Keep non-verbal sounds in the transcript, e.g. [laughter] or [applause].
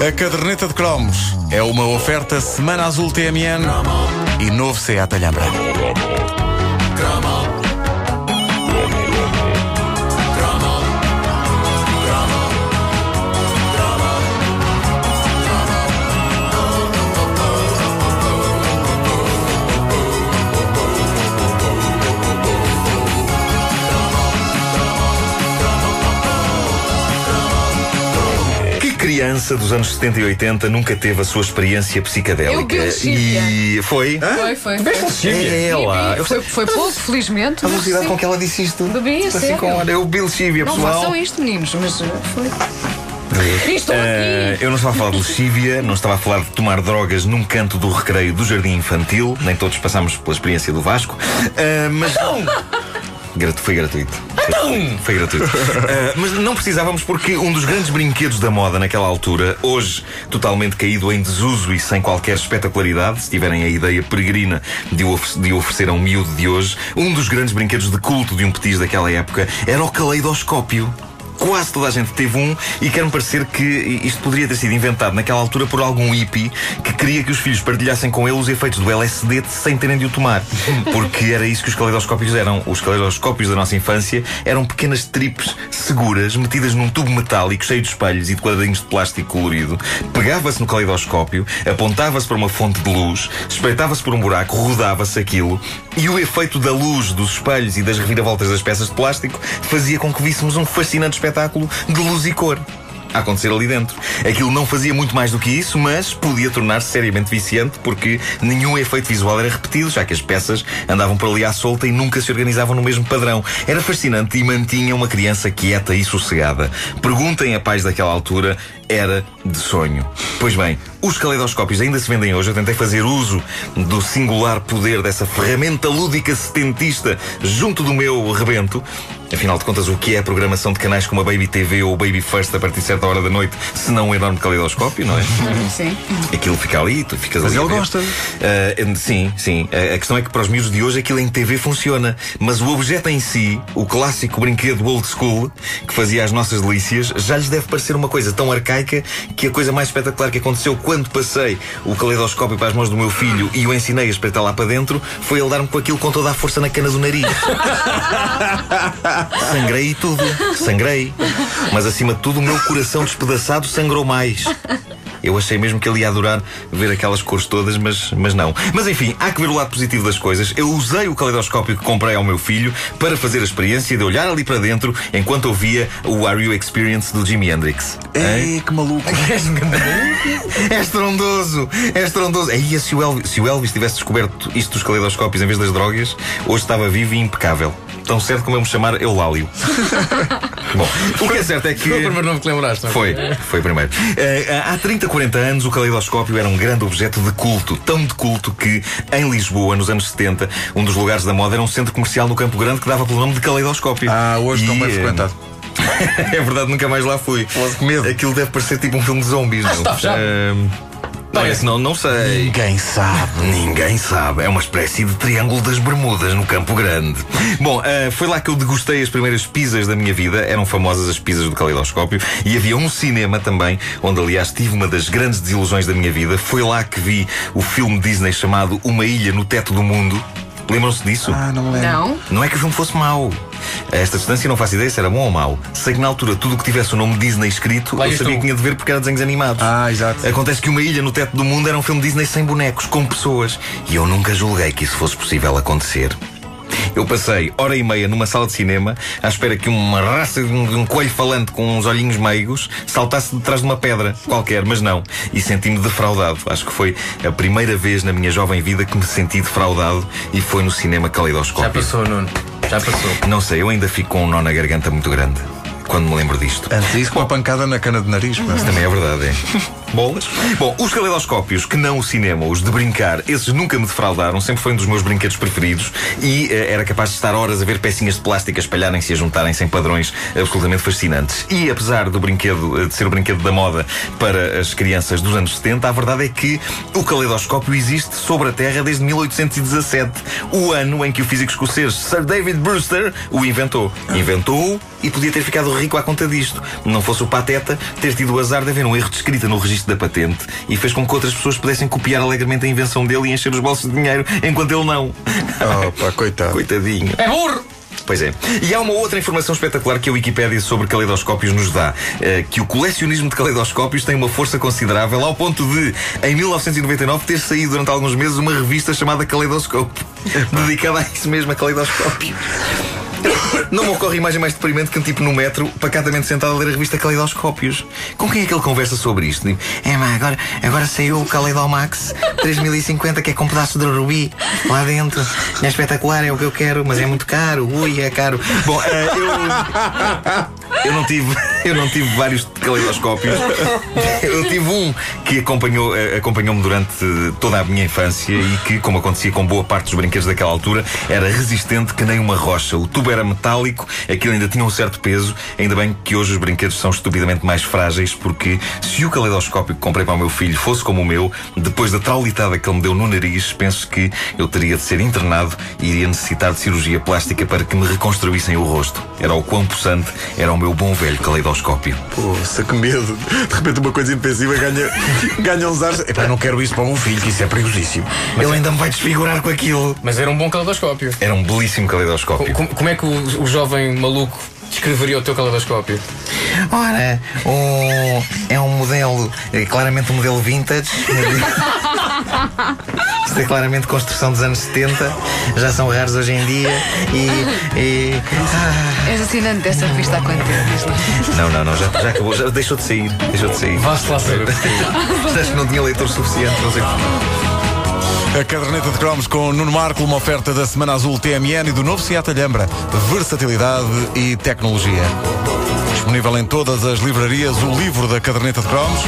A caderneta de cromos é uma oferta Semana Azul TMN e novo Seat Alhambra. Criança dos anos 70 e 80 nunca teve a sua experiência psicadélica? Eu vi Lexívia. e foi? Hã? Foi, foi. foi. É ela. Foi, foi pouco, felizmente. a velocidade sim. com que ela disse isto. Bebi, a Assim sério. com olha, eu Bill Não pessoal. façam isto, meninos, mas uh, foi. Estou aqui. eu não estava a falar de lexívia, não estava a falar de tomar drogas num canto do recreio do jardim infantil, nem todos passámos pela experiência do Vasco, Eh, mas. Gratu- Foi gratuito. Foi gratuito. [laughs] Eh, mas não precisávamos porque um dos grandes brinquedos da moda naquela altura, hoje totalmente caído em desuso e sem qualquer espetacularidade, se tiverem a ideia peregrina de o, de oferecer a um miúdo de hoje, um dos grandes brinquedos de culto de um petis daquela época era o caleidoscópio. Quase toda a gente teve um e quer-me parecer que isto poderia ter sido inventado naquela altura por algum hippie que queria que os filhos partilhassem com ele os efeitos do LSD sem terem de o tomar. [laughs] Porque era isso que os caleidoscópios eram. Os caleidoscópios da nossa infância eram pequenas tripes seguras metidas num tubo metálico cheio de espelhos e de quadradinhos de plástico colorido. Pegava-se no caleidoscópio, apontava-se para uma fonte de luz, espreitava-se por um buraco, rodava-se aquilo e o efeito da luz, dos espelhos e das reviravoltas das peças de plástico fazia com que víssemos um fascinante espetáculo de luz e cor. A acontecer ali dentro. Aquilo não fazia muito mais do que isso, mas podia tornar-se seriamente viciante porque nenhum efeito visual era repetido, já que as peças andavam por ali à solta e nunca se organizavam no mesmo padrão. Era fascinante e mantinha uma criança quieta e sossegada. Perguntem a pais daquela altura, era de sonho. Pois bem, os caleidoscópios ainda se vendem hoje. Eu tentei fazer uso do singular poder dessa ferramenta lúdica setentista junto do meu rebento. Afinal de contas, o que é a programação de canais como a Baby TV ou o Baby First a partir de certa hora da noite, se não um enorme caleidoscópio, não é? Sim. Aquilo fica ali, tu ficas Mas ali. a ele gosta. Ah, sim, sim. A a questão é que para os miúdos de hoje aquilo em TV funciona. Mas o objeto em si, o clássico brinquedo old school, que fazia as nossas delícias, já lhes deve parecer uma coisa tão arcaica que a coisa mais espetacular que aconteceu quando passei o caleidoscópio para as mãos do meu filho e o ensinei a espreitar lá para dentro foi ele dar-me com aquilo com toda a força na cana do nariz. [laughs] Sangrei e tudo. Sangrei. Mas acima de tudo, o meu coração despedaçado sangrou mais. Eu achei mesmo que ele ia adorar ver aquelas cores todas, mas, mas não. Mas enfim, há que ver o lado positivo das coisas. Eu usei o caleidoscópio que comprei ao meu filho para fazer a experiência de olhar ali para dentro enquanto ouvia o Are You Experience do Jimi Hendrix. Ei, que maluco. [laughs] É estrondoso! É estrondoso! Aí, se o, Elvis, se o Elvis tivesse descoberto isto dos caleidoscópios em vez das drogas, hoje estava vivo e impecável. Tão certo como eu me chamar Eulálio. [laughs] Bom, o que é certo é que. Foi o primeiro nome que lembraste. não é? Foi, foi primeiro. Eh, há 30, 40 anos, o caleidoscópio era um grande objeto de culto. Tão de culto que, em Lisboa, nos anos 70, um dos lugares da moda era um centro comercial no Campo Grande que dava pelo nome de caleidoscópio. Ah, hoje não E, bem eh, frequentado. [laughs] é verdade, nunca mais lá fui. medo. Aquilo deve parecer tipo um filme de zombies, não? está fechado. Ehm, Parece, não, não sei. Ninguém sabe. Ninguém sabe. É uma espécie de triângulo das Bermudas no Campo Grande. Bom, ah, foi lá que eu degustei as primeiras pizzas da minha vida. Eram famosas as pizzas do Caleidoscópio. E havia um cinema também, onde aliás tive uma das grandes desilusões da minha vida. Foi lá que vi o filme Disney chamado Uma Ilha no Teto do Mundo. Lembram-se disso? Ah, não me lembro. Não? Não é que o filme fosse mau. A esta distância não faço ideia se era bom ou mau. Sei que na altura tudo o que tivesse o nome Disney escrito, Lá eu sabia tu. que tinha de ver porque era desenhos animados. Ah, exato. Acontece que Uma Ilha no Teto do Mundo era um filme Disney sem bonecos, com pessoas. E eu nunca julguei que isso fosse possível acontecer. Eu passei hora e meia numa sala de cinema à espera que uma raça de um, de um coelho falante com uns olhinhos meigos saltasse de trás de uma pedra qualquer, mas não. E senti-me defraudado. Acho que foi a primeira vez na minha jovem vida que me senti defraudado e foi no cinema Já Caleidoscópio. passou, Nuno. Já passou. Não sei, eu ainda fico com um nó na garganta muito grande quando me lembro disto. Antes disso, com uma pancada na cana de nariz. mas- Também é verdade, é. Bolas. Bom, os caleidoscópios, que não o cinema, os de brincar, esses nunca me defraudaram, sempre foi um dos meus brinquedos preferidos e eh, era capaz de estar horas a ver pecinhas de plástico a espalharem-se e a juntarem-se em padrões absolutamente fascinantes. E apesar do brinquedo, eh, de ser o brinquedo da moda para as crianças dos anos 70, a verdade é que o caleidoscópio existe sobre a Terra desde 1817, o ano em que o físico escocês Sir David Brewster o inventou. Inventou-o e podia ter ficado rico à conta disto. Não fosse o Pateta ter tido o azar de haver um erro de escrita no registro da patente e fez com que outras pessoas pudessem copiar alegremente a invenção dele e encher os bolsos de dinheiro, enquanto ele não. Oh, pá, coitado. [laughs] Coitadinho. É burro! Pois é. E há uma outra informação espetacular que a Wikipédia sobre caleidoscópios nos dá: eh, que o colecionismo de caleidoscópios tem uma força considerável ao ponto de, em 1999, ter saído durante alguns meses uma revista chamada Caleidoscópio, [laughs] dedicada a isso mesmo, a caleidoscópio. Não me ocorre imagem mais deprimente que um tipo no metro, pacatamente sentado a ler a revista Caleidoscópios. Com quem é que ele conversa sobre isto? É, mas agora, agora saiu o Caleidomax 3050, que é com um pedaço de rubi lá dentro. É espetacular, é o que eu quero, mas é muito caro. Ui, é caro. Bom, eh, eu. Eu não tive, [laughs] eu não tive vários caleidoscópios. [laughs] Eu tive um que acompanhou, eh, acompanhou-me durante toda a minha infância e que, como acontecia com boa parte dos brinquedos daquela altura, era resistente que nem uma rocha. O tubo era metálico, aquilo ainda tinha um certo peso. Ainda bem que hoje os brinquedos são estupidamente mais frágeis, porque se o caleidoscópio que comprei para o meu filho fosse como o meu, depois da traulitada que ele me deu no nariz, penso que eu teria de ser internado e iria necessitar de cirurgia plástica para que me reconstruíssem o rosto. Era o quão possante era o meu bom velho caleidoscópio. Poxa, que medo. De repente uma coisa indefensiva ganha, [laughs] ganha uns ares. Epá, não quero isso para meu filho, que isso é perigosíssimo. Ele ainda me vai desfigurar com aquilo. Mas era um bom caleidoscópio. Era um belíssimo caleidoscópio. Como, como é que o, o jovem maluco descreveria o teu caleidoscópio? Ora, o- é um modelo, é claramente um modelo vintage. [laughs] Isto é claramente construção dos anos 70, já são raros hoje em dia e. e- ah, És assinante desta revista há quanto tempo? Não, não, não, já, já acabou, já deixou de sair. Deixou de sair. Vá-se lá saber. Acho que não tinha leitor suficiente, não sei porquê. A caderneta de cromos com Nuno Marco, uma oferta da Semana Azul TMN e do novo Seat Alhambra. Versatilidade e tecnologia. Disponível em todas as livrarias o livro da caderneta de cromos